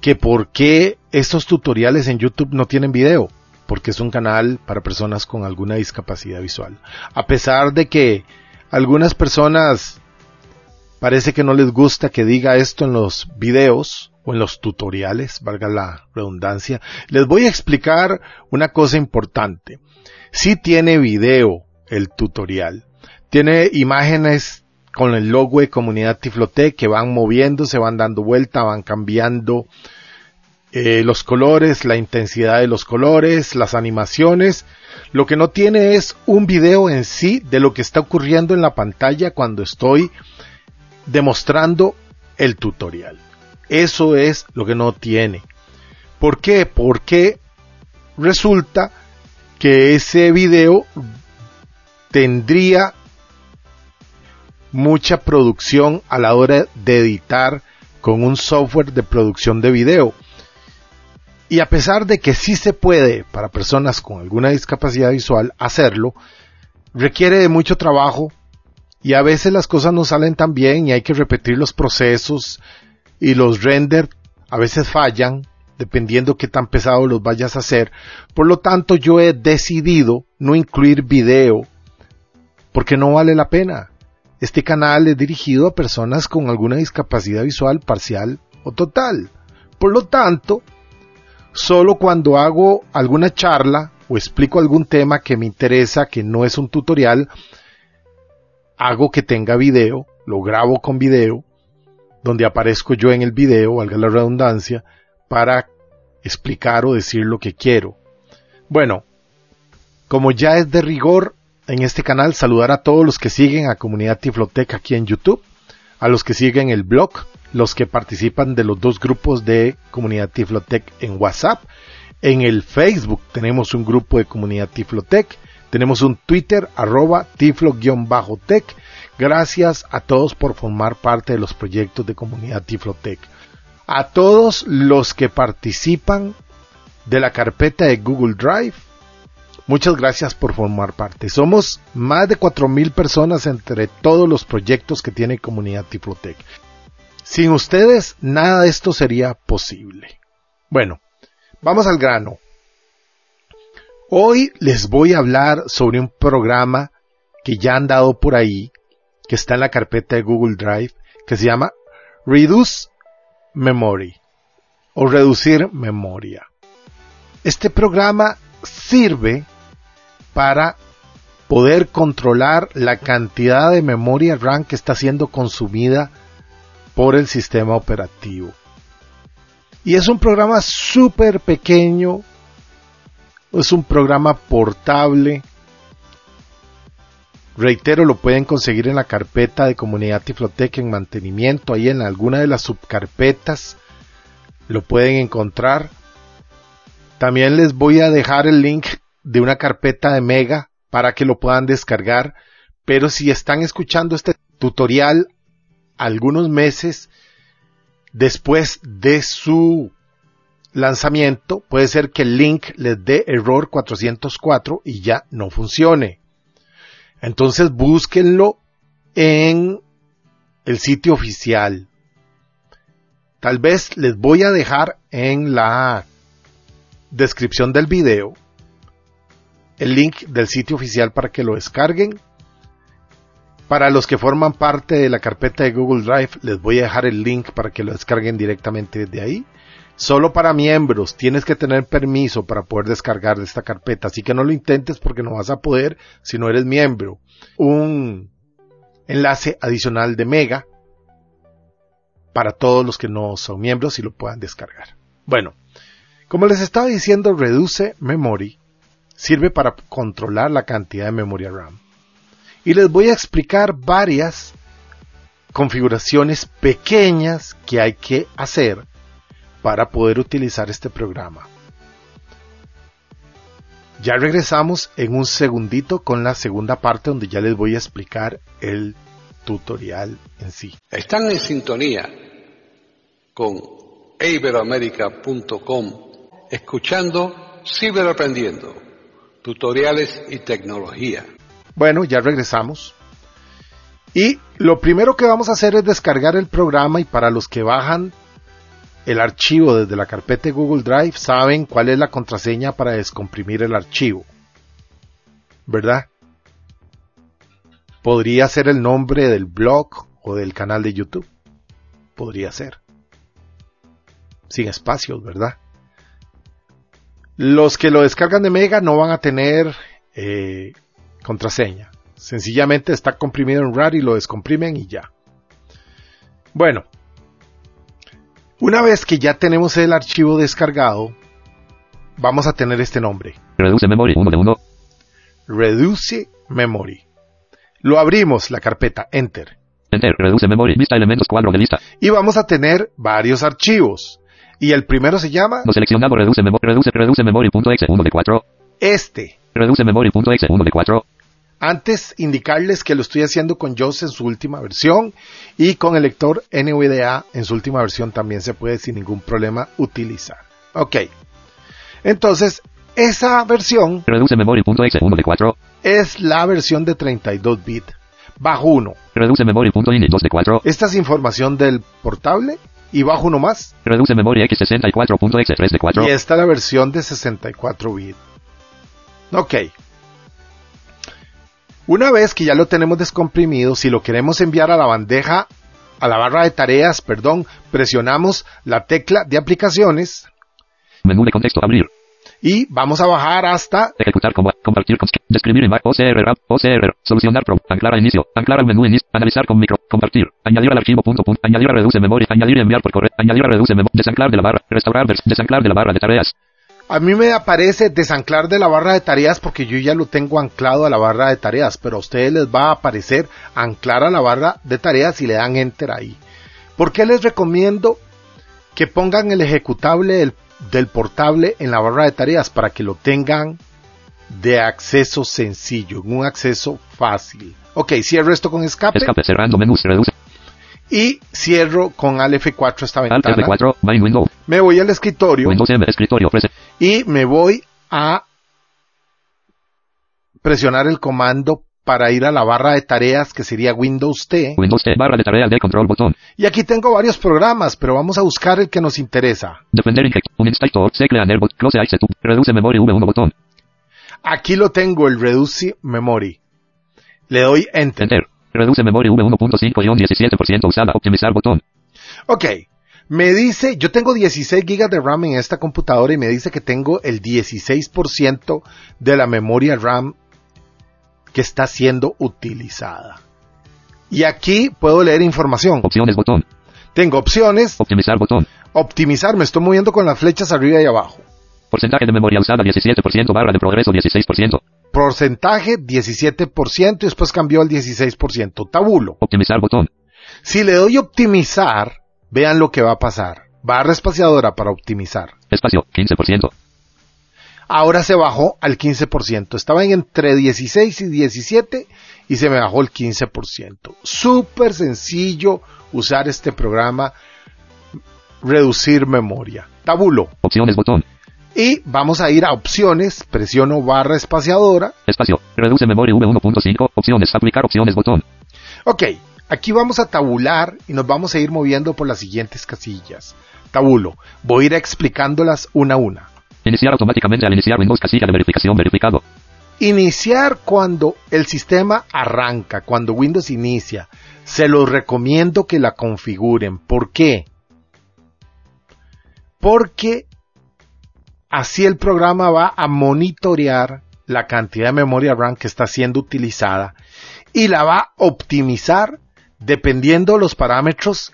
que por qué estos tutoriales en YouTube no tienen video porque es un canal para personas con alguna discapacidad visual. A pesar de que algunas personas parece que no les gusta que diga esto en los videos o en los tutoriales, valga la redundancia, les voy a explicar una cosa importante. Si tiene video el tutorial, tiene imágenes con el logo de comunidad Tiflotec que van moviendo, se van dando vuelta, van cambiando eh, los colores, la intensidad de los colores, las animaciones. Lo que no tiene es un video en sí de lo que está ocurriendo en la pantalla cuando estoy demostrando el tutorial. Eso es lo que no tiene. ¿Por qué? Porque resulta que ese video tendría mucha producción a la hora de editar con un software de producción de video. Y a pesar de que sí se puede para personas con alguna discapacidad visual hacerlo, requiere de mucho trabajo y a veces las cosas no salen tan bien y hay que repetir los procesos y los render a veces fallan dependiendo qué tan pesado los vayas a hacer. Por lo tanto, yo he decidido no incluir video porque no vale la pena. Este canal es dirigido a personas con alguna discapacidad visual parcial o total. Por lo tanto, solo cuando hago alguna charla o explico algún tema que me interesa, que no es un tutorial, hago que tenga video, lo grabo con video, donde aparezco yo en el video, valga la redundancia, para explicar o decir lo que quiero. Bueno, como ya es de rigor en este canal, saludar a todos los que siguen a Comunidad Tiflotec aquí en YouTube, a los que siguen el blog, los que participan de los dos grupos de Comunidad Tiflotec en WhatsApp. En el Facebook tenemos un grupo de Comunidad Tiflotec. Tenemos un Twitter arroba tiflo-tech. Gracias a todos por formar parte de los proyectos de Comunidad Tiflotec. A todos los que participan de la carpeta de Google Drive. Muchas gracias por formar parte. Somos más de 4.000 personas entre todos los proyectos que tiene Comunidad Tiflotec. Sin ustedes, nada de esto sería posible. Bueno, vamos al grano. Hoy les voy a hablar sobre un programa que ya han dado por ahí, que está en la carpeta de Google Drive, que se llama Reduce Memory o reducir memoria. Este programa sirve para poder controlar la cantidad de memoria RAM que está siendo consumida por el sistema operativo. Y es un programa súper pequeño, es un programa portable. Reitero, lo pueden conseguir en la carpeta de Comunidad Tiflotec en mantenimiento, ahí en alguna de las subcarpetas lo pueden encontrar. También les voy a dejar el link de una carpeta de Mega para que lo puedan descargar. Pero si están escuchando este tutorial algunos meses después de su lanzamiento, puede ser que el link les dé error 404 y ya no funcione. Entonces búsquenlo en el sitio oficial. Tal vez les voy a dejar en la descripción del video el link del sitio oficial para que lo descarguen para los que forman parte de la carpeta de Google Drive, les voy a dejar el link para que lo descarguen directamente desde ahí. solo para miembros, tienes que tener permiso para poder descargar de esta carpeta, así que no lo intentes porque no vas a poder si no eres miembro. Un enlace adicional de Mega para todos los que no son miembros y lo puedan descargar. Bueno, como les estaba diciendo, Reduce Memory sirve para controlar la cantidad de memoria RAM. Y les voy a explicar varias configuraciones pequeñas que hay que hacer para poder utilizar este programa. Ya regresamos en un segundito con la segunda parte donde ya les voy a explicar el tutorial en sí. Están en sintonía con iberoamerica.com escuchando Ciberaprendiendo, tutoriales y tecnología. Bueno, ya regresamos. Y lo primero que vamos a hacer es descargar el programa y para los que bajan el archivo desde la carpeta de Google Drive saben cuál es la contraseña para descomprimir el archivo. ¿Verdad? Podría ser el nombre del blog o del canal de YouTube. Podría ser. Sin espacios, ¿verdad? Los que lo descargan de Mega no van a tener eh, contraseña. Sencillamente está comprimido en RAR y lo descomprimen y ya. Bueno, una vez que ya tenemos el archivo descargado, vamos a tener este nombre. Reduce Memory 1 de 1. Reduce Memory. Lo abrimos, la carpeta, Enter. Enter. Reduce Memory. Vista elementos cuadro de lista. Y vamos a tener varios archivos. Y el primero se llama No seleccionado. Reduce Memory. Reduce, reduce Memory.exe 1 de 4. este. Reduce Memory.exe 1 de 4. Antes indicarles que lo estoy haciendo con JOS en su última versión y con el lector NVDA en su última versión también se puede sin ningún problema utilizar. Ok. Entonces, esa versión Reduce Memory.exe 1 de 4. es la versión de 32 bit bajo 1. Reduce Memory.ini 2 de 4. Esta es información del portable y bajo uno más. Reduce Memory X64.exe 3 de 4. Y esta es la versión de 64 bit. Ok. Una vez que ya lo tenemos descomprimido, si lo queremos enviar a la bandeja, a la barra de tareas, perdón, presionamos la tecla de aplicaciones Menú de contexto. Abrir. Y vamos a bajar hasta Ejecutar como compartir con describir en OCR OCR solucionar pro anclar a inicio anclar al menú inicio analizar con micro compartir añadir al archivo punto punto añadir a reduce memoria añadir enviar por correo añadir a reduce memoria desanclar de la barra restaurar desanclar de la barra de tareas A mí me aparece desanclar de la barra de tareas porque yo ya lo tengo anclado a la barra de tareas, pero a ustedes les va a aparecer anclar a la barra de tareas y le dan enter ahí. ¿Por qué les recomiendo que pongan el ejecutable del, del portable en la barra de tareas para que lo tengan de acceso sencillo, en un acceso fácil? Ok, cierro esto con escape. Escape cerrando menús reduce. Y cierro con Alt F4 esta alt ventana. F4 main window. Me voy al escritorio. Windows M escritorio prese y me voy a presionar el comando para ir a la barra de tareas que sería Windows T. Windows T barra de tareas de control botón Y aquí tengo varios programas, pero vamos a buscar el que nos interesa. defender inject un inspector secle aner bot close ice reduce memory V1 botón Aquí lo tengo, el Reduce Memory. Le doy Enter. enter reduce memory V1.5 y un 17% usada optimizar botón Ok. Me dice, yo tengo 16 GB de RAM en esta computadora y me dice que tengo el 16% de la memoria RAM que está siendo utilizada. Y aquí puedo leer información. opciones botón Tengo opciones, optimizar botón optimizar, me estoy moviendo con las flechas arriba y abajo. porcentaje de memoria usada 17% barra de progreso 16% Porcentaje 17% y después cambió al 16%. Tabulo. optimizar botón Si le doy optimizar, vean lo que va a pasar. Barra espaciadora para optimizar. espacio 15% Ahora se bajó al 15%. Estaba en entre 16 y 17 y se me bajó el 15%. Súper sencillo usar este programa. Reducir memoria. Tabulo. opciones botón Y vamos a ir a opciones. Presiono barra espaciadora. espacio reduce memory V1.5 opciones aplicar opciones botón Ok, aquí vamos a tabular y nos vamos a ir moviendo por las siguientes casillas. Tabulo. Voy a ir explicándolas una a una. Iniciar automáticamente al iniciar Windows casilla de verificación verificado Iniciar cuando el sistema arranca, cuando Windows inicia. Se los recomiendo que la configuren. ¿Por qué? porque así el programa va a monitorear la cantidad de memoria RAM que está siendo utilizada y la va a optimizar dependiendo de los parámetros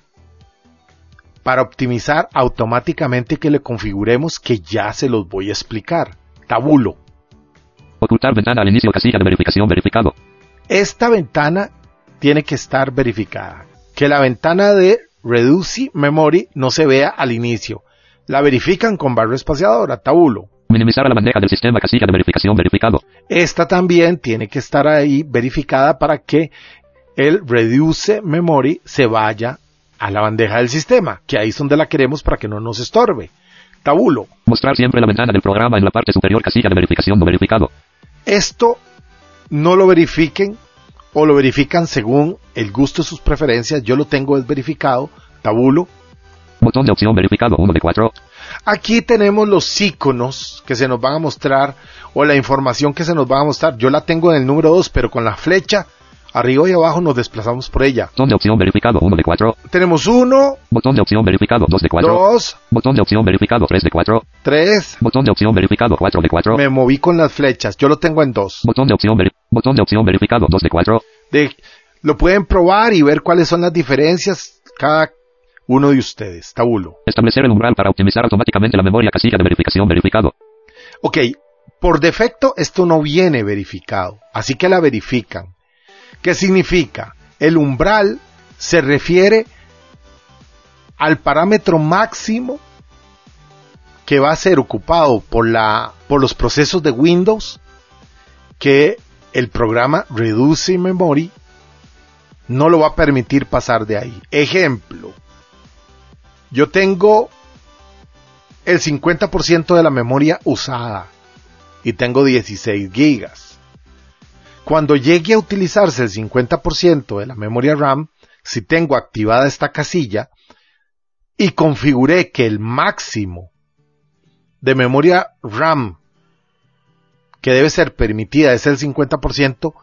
para optimizar automáticamente que le configuremos que ya se los voy a explicar. Tabulo. Ocultar ventana al inicio casilla de verificación verificado. Esta ventana tiene que estar verificada. Que la ventana de Reduce Memory no se vea al inicio. La verifican con barra espaciadora, tabulo. Minimizar a la bandeja del sistema casilla de verificación verificado. Esta también tiene que estar ahí verificada para que el Reduce Memory se vaya a la bandeja del sistema, que ahí es donde la queremos para que no nos estorbe. Tabulo. Mostrar siempre la ventana del programa en la parte superior casilla de verificación no verificado. Esto no lo verifiquen o lo verifican según el gusto de sus preferencias. Yo lo tengo desverificado. Tabulo. Botón de opción verificado 1 de 4. Aquí tenemos los iconos que se nos van a mostrar o la información que se nos va a mostrar. Yo la tengo en el número 2, pero con la flecha arriba y abajo nos desplazamos por ella. Botón de opción verificado 1 de 4. Tenemos 1, Botón de opción verificado 2 de 4. 2, Botón de opción verificado 3 de 4. 3. Botón de opción verificado 4 de 4. Me moví con las flechas. Yo lo tengo en 2. Botón de opción Botón de opción verificado 2 de 4. De, lo pueden probar y ver cuáles son las diferencias cada uno de ustedes. Tabulo. Establecer el umbral para optimizar automáticamente la memoria casilla de verificación verificado. Ok, por defecto esto no viene verificado, así que la verifican. ¿Qué significa? El umbral se refiere al parámetro máximo que va a ser ocupado por, la, por los procesos de Windows que el programa Reduce Memory no lo va a permitir pasar de ahí. Ejemplo, yo tengo el 50% de la memoria usada y tengo 16 gigas. Cuando llegue a utilizarse el 50% de la memoria RAM, si tengo activada esta casilla y configuré que el máximo de memoria RAM que debe ser permitida es el 50%,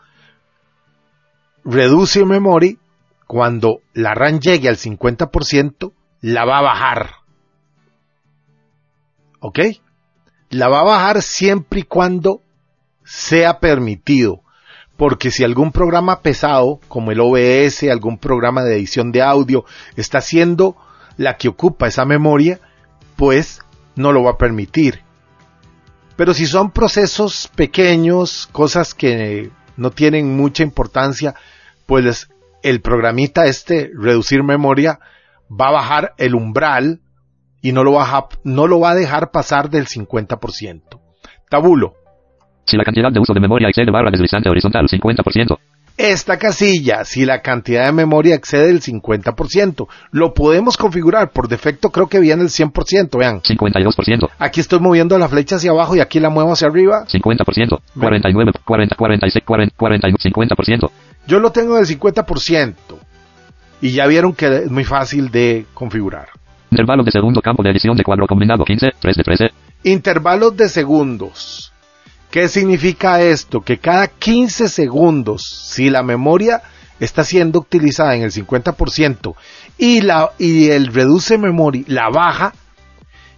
reduce memory, cuando la RAM llegue al 50%, la va a bajar. ¿Ok? La va a bajar siempre y cuando sea permitido. Porque si algún programa pesado, como el OBS, algún programa de edición de audio, está siendo la que ocupa esa memoria, pues no lo va a permitir. Pero si son procesos pequeños, cosas que no tienen mucha importancia, pues el programita este, reducir memoria, va a bajar el umbral y no lo va a, no lo va a dejar pasar del 50%. Tabulo. Si la cantidad de uso de memoria excede barra deslizante horizontal 50%. Esta casilla, si la cantidad de memoria excede el 50%, lo podemos configurar. Por defecto creo que viene el 100%, vean. 52%. Aquí estoy moviendo la flecha hacia abajo y aquí la muevo hacia arriba. 50%. 49, 40, 46, 40, 49, 50%. Yo lo tengo del 50%. Y ya vieron que es muy fácil de configurar. Intervalo de segundo campo de edición de cuadro combinado 15, 3 de 13. Intervalos de segundos. ¿Qué significa esto? Que cada 15 segundos, si la memoria está siendo utilizada en el 50% y, la, y el reduce memory la baja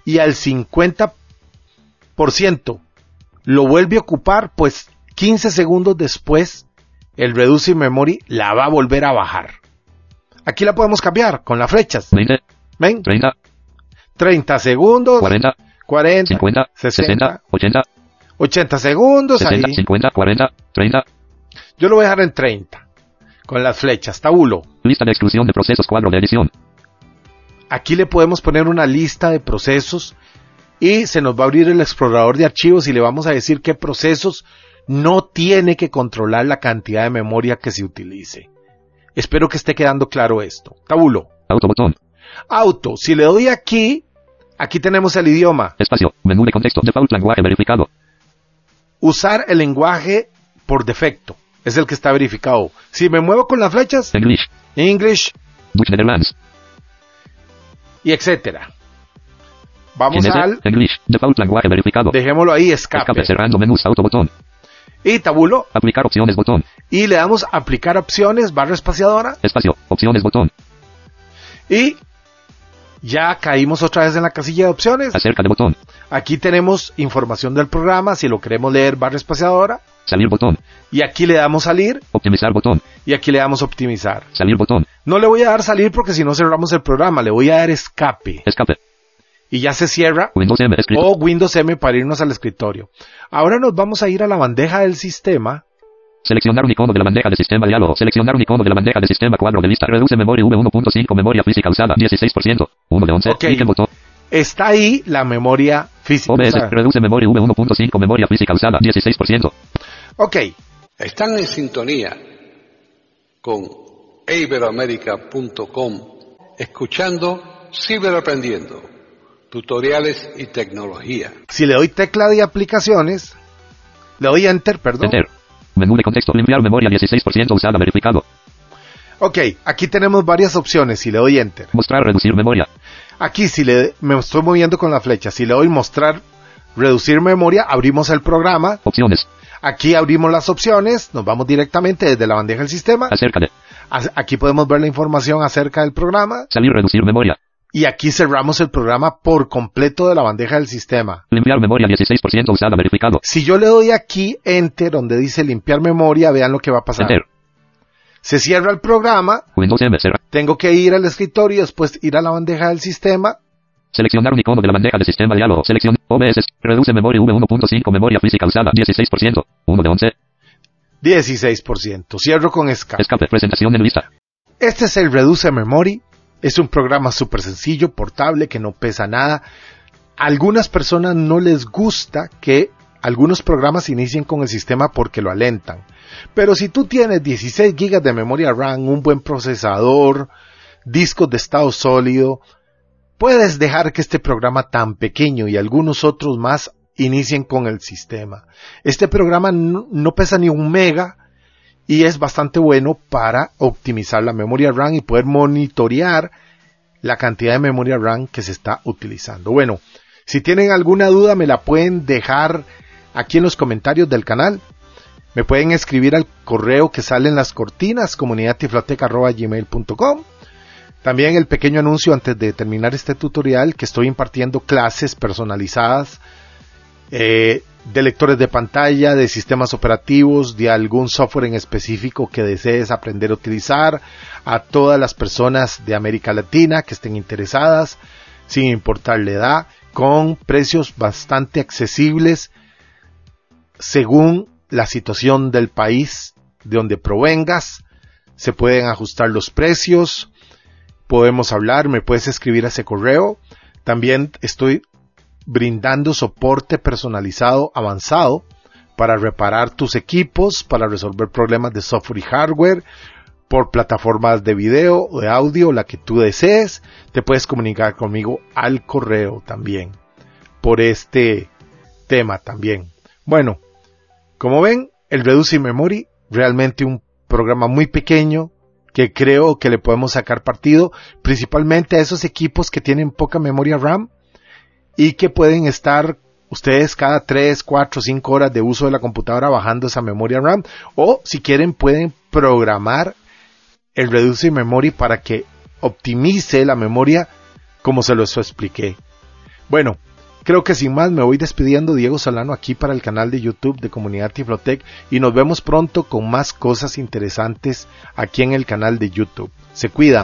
y al 50% lo vuelve a ocupar, pues 15 segundos después el reduce memory la va a volver a bajar. Aquí la podemos cambiar con las flechas. 20, ¿Ven? 30, 30 segundos, 40, 40, 50, 60, 80, 80 segundos 60, ahí. 50, 40, 30. Yo lo voy a dejar en 30. Con las flechas, tabulo. Lista de exclusión de procesos cuadro de edición. Aquí le podemos poner una lista de procesos y se nos va a abrir el explorador de archivos y le vamos a decir qué procesos no tiene que controlar la cantidad de memoria que se utilice. Espero que esté quedando claro esto. Tabulo. Autobotón. Auto. Si le doy aquí, aquí tenemos el idioma. Espacio. Menú de contexto. Default lenguaje verificado. Usar el lenguaje por defecto. Es el que está verificado. Si me muevo con las flechas, English. English Dutch Netherlands. y etcétera. Vamos al, English. Default lenguaje verificado. dejémoslo ahí, escape. Escape cerrando menús. Y tabulo. Aplicar opciones botón. Y le damos aplicar opciones, barra espaciadora. Espacio. Opciones botón. Y Ya caímos otra vez en la casilla de opciones. Acerca de botón. Aquí tenemos información del programa, si lo queremos leer barra espaciadora. Salir botón. Y aquí le damos salir Optimizar botón. y aquí le damos optimizar. Salir botón. No le voy a dar salir porque si no cerramos el programa, le voy a dar escape. Escape. Y ya se cierra Windows M. O Windows M para irnos al escritorio. Ahora nos vamos a ir a la bandeja del sistema. Seleccionar un icono de la bandeja de sistema diálogo. Seleccionar un icono de la bandeja de sistema cuadro de lista. Reduce memoria V1.5 memoria física usada 16%. 1 de 11. Ok. Clic en botón. Está ahí la memoria física. OBS. Reduce memoria V1.5 memoria física usada 16%. ok, Están en sintonía con iberoamerica.com escuchando Ciberaprendiendo, tutoriales y tecnología. si le doy tecla de aplicaciones, le doy enter, perdón. Enter. Menú de contexto. Limpiar memoria 16% usada verificado. Ok, aquí tenemos varias opciones. Si le doy enter. Mostrar reducir memoria. Aquí si le me estoy moviendo con la flecha, si le doy mostrar reducir memoria, abrimos el programa. Opciones. Aquí abrimos las opciones, nos vamos directamente desde la bandeja del sistema. Acerca de. A- Aquí podemos ver la información acerca del programa Salir reducir memoria. Y aquí cerramos el programa por completo de la bandeja del sistema. Limpiar memoria 16% usada verificado. Si yo le doy aquí enter donde dice limpiar memoria, vean lo que va a pasar. Enter. Se cierra el programa, Windows M. Tengo que ir al escritorio y después ir a la bandeja del sistema. Seleccionar un icono de la bandeja de sistema diálogo. Selección OBS. Reduce memoria V1.5 memoria física usada 16%. 1 de 11. 16%. Cierro con escape. Escape. Presentación en lista. Este es el Reduce Memory. Es un programa súper sencillo, portable, que no pesa nada. A algunas personas no les gusta que algunos programas inicien con el sistema porque lo alentan. Pero si tú tienes 16 GB de memoria RAM, un buen procesador, discos de estado sólido, puedes dejar que este programa tan pequeño y algunos otros más inicien con el sistema. Este programa no, no pesa ni un mega, y es bastante bueno para optimizar la memoria RAM y poder monitorear la cantidad de memoria RAM que se está utilizando. Bueno, si tienen alguna duda me la pueden dejar aquí en los comentarios del canal. Me pueden escribir al correo que sale en las cortinas comunidadtiflotec.gmail.com También el pequeño anuncio antes de terminar este tutorial que estoy impartiendo clases personalizadas eh, de lectores de pantalla, de sistemas operativos, de algún software en específico que desees aprender a utilizar, a todas las personas de América Latina que estén interesadas, sin importar la edad, con precios bastante accesibles según la situación del país de donde provengas. Se pueden ajustar los precios, podemos hablar, me puedes escribir a ese correo. También estoy brindando soporte personalizado avanzado para reparar tus equipos, para resolver problemas de software y hardware, por plataformas de video o de audio, la que tú desees. Te puedes comunicar conmigo al correo también, por este tema también. Bueno, como ven, el Reduce Memory, realmente un programa muy pequeño, que creo que le podemos sacar partido, principalmente a esos equipos que tienen poca memoria RAM, y que pueden estar ustedes cada 3, 4, 5 horas de uso de la computadora bajando esa memoria RAM o si quieren pueden programar el Reduce Memory para que optimice la memoria como se los expliqué. Bueno, creo que sin más me voy despidiendo Diego Solano aquí para el canal de YouTube de Comunidad Tiflotec y nos vemos pronto con más cosas interesantes aquí en el canal de YouTube. Se cuida.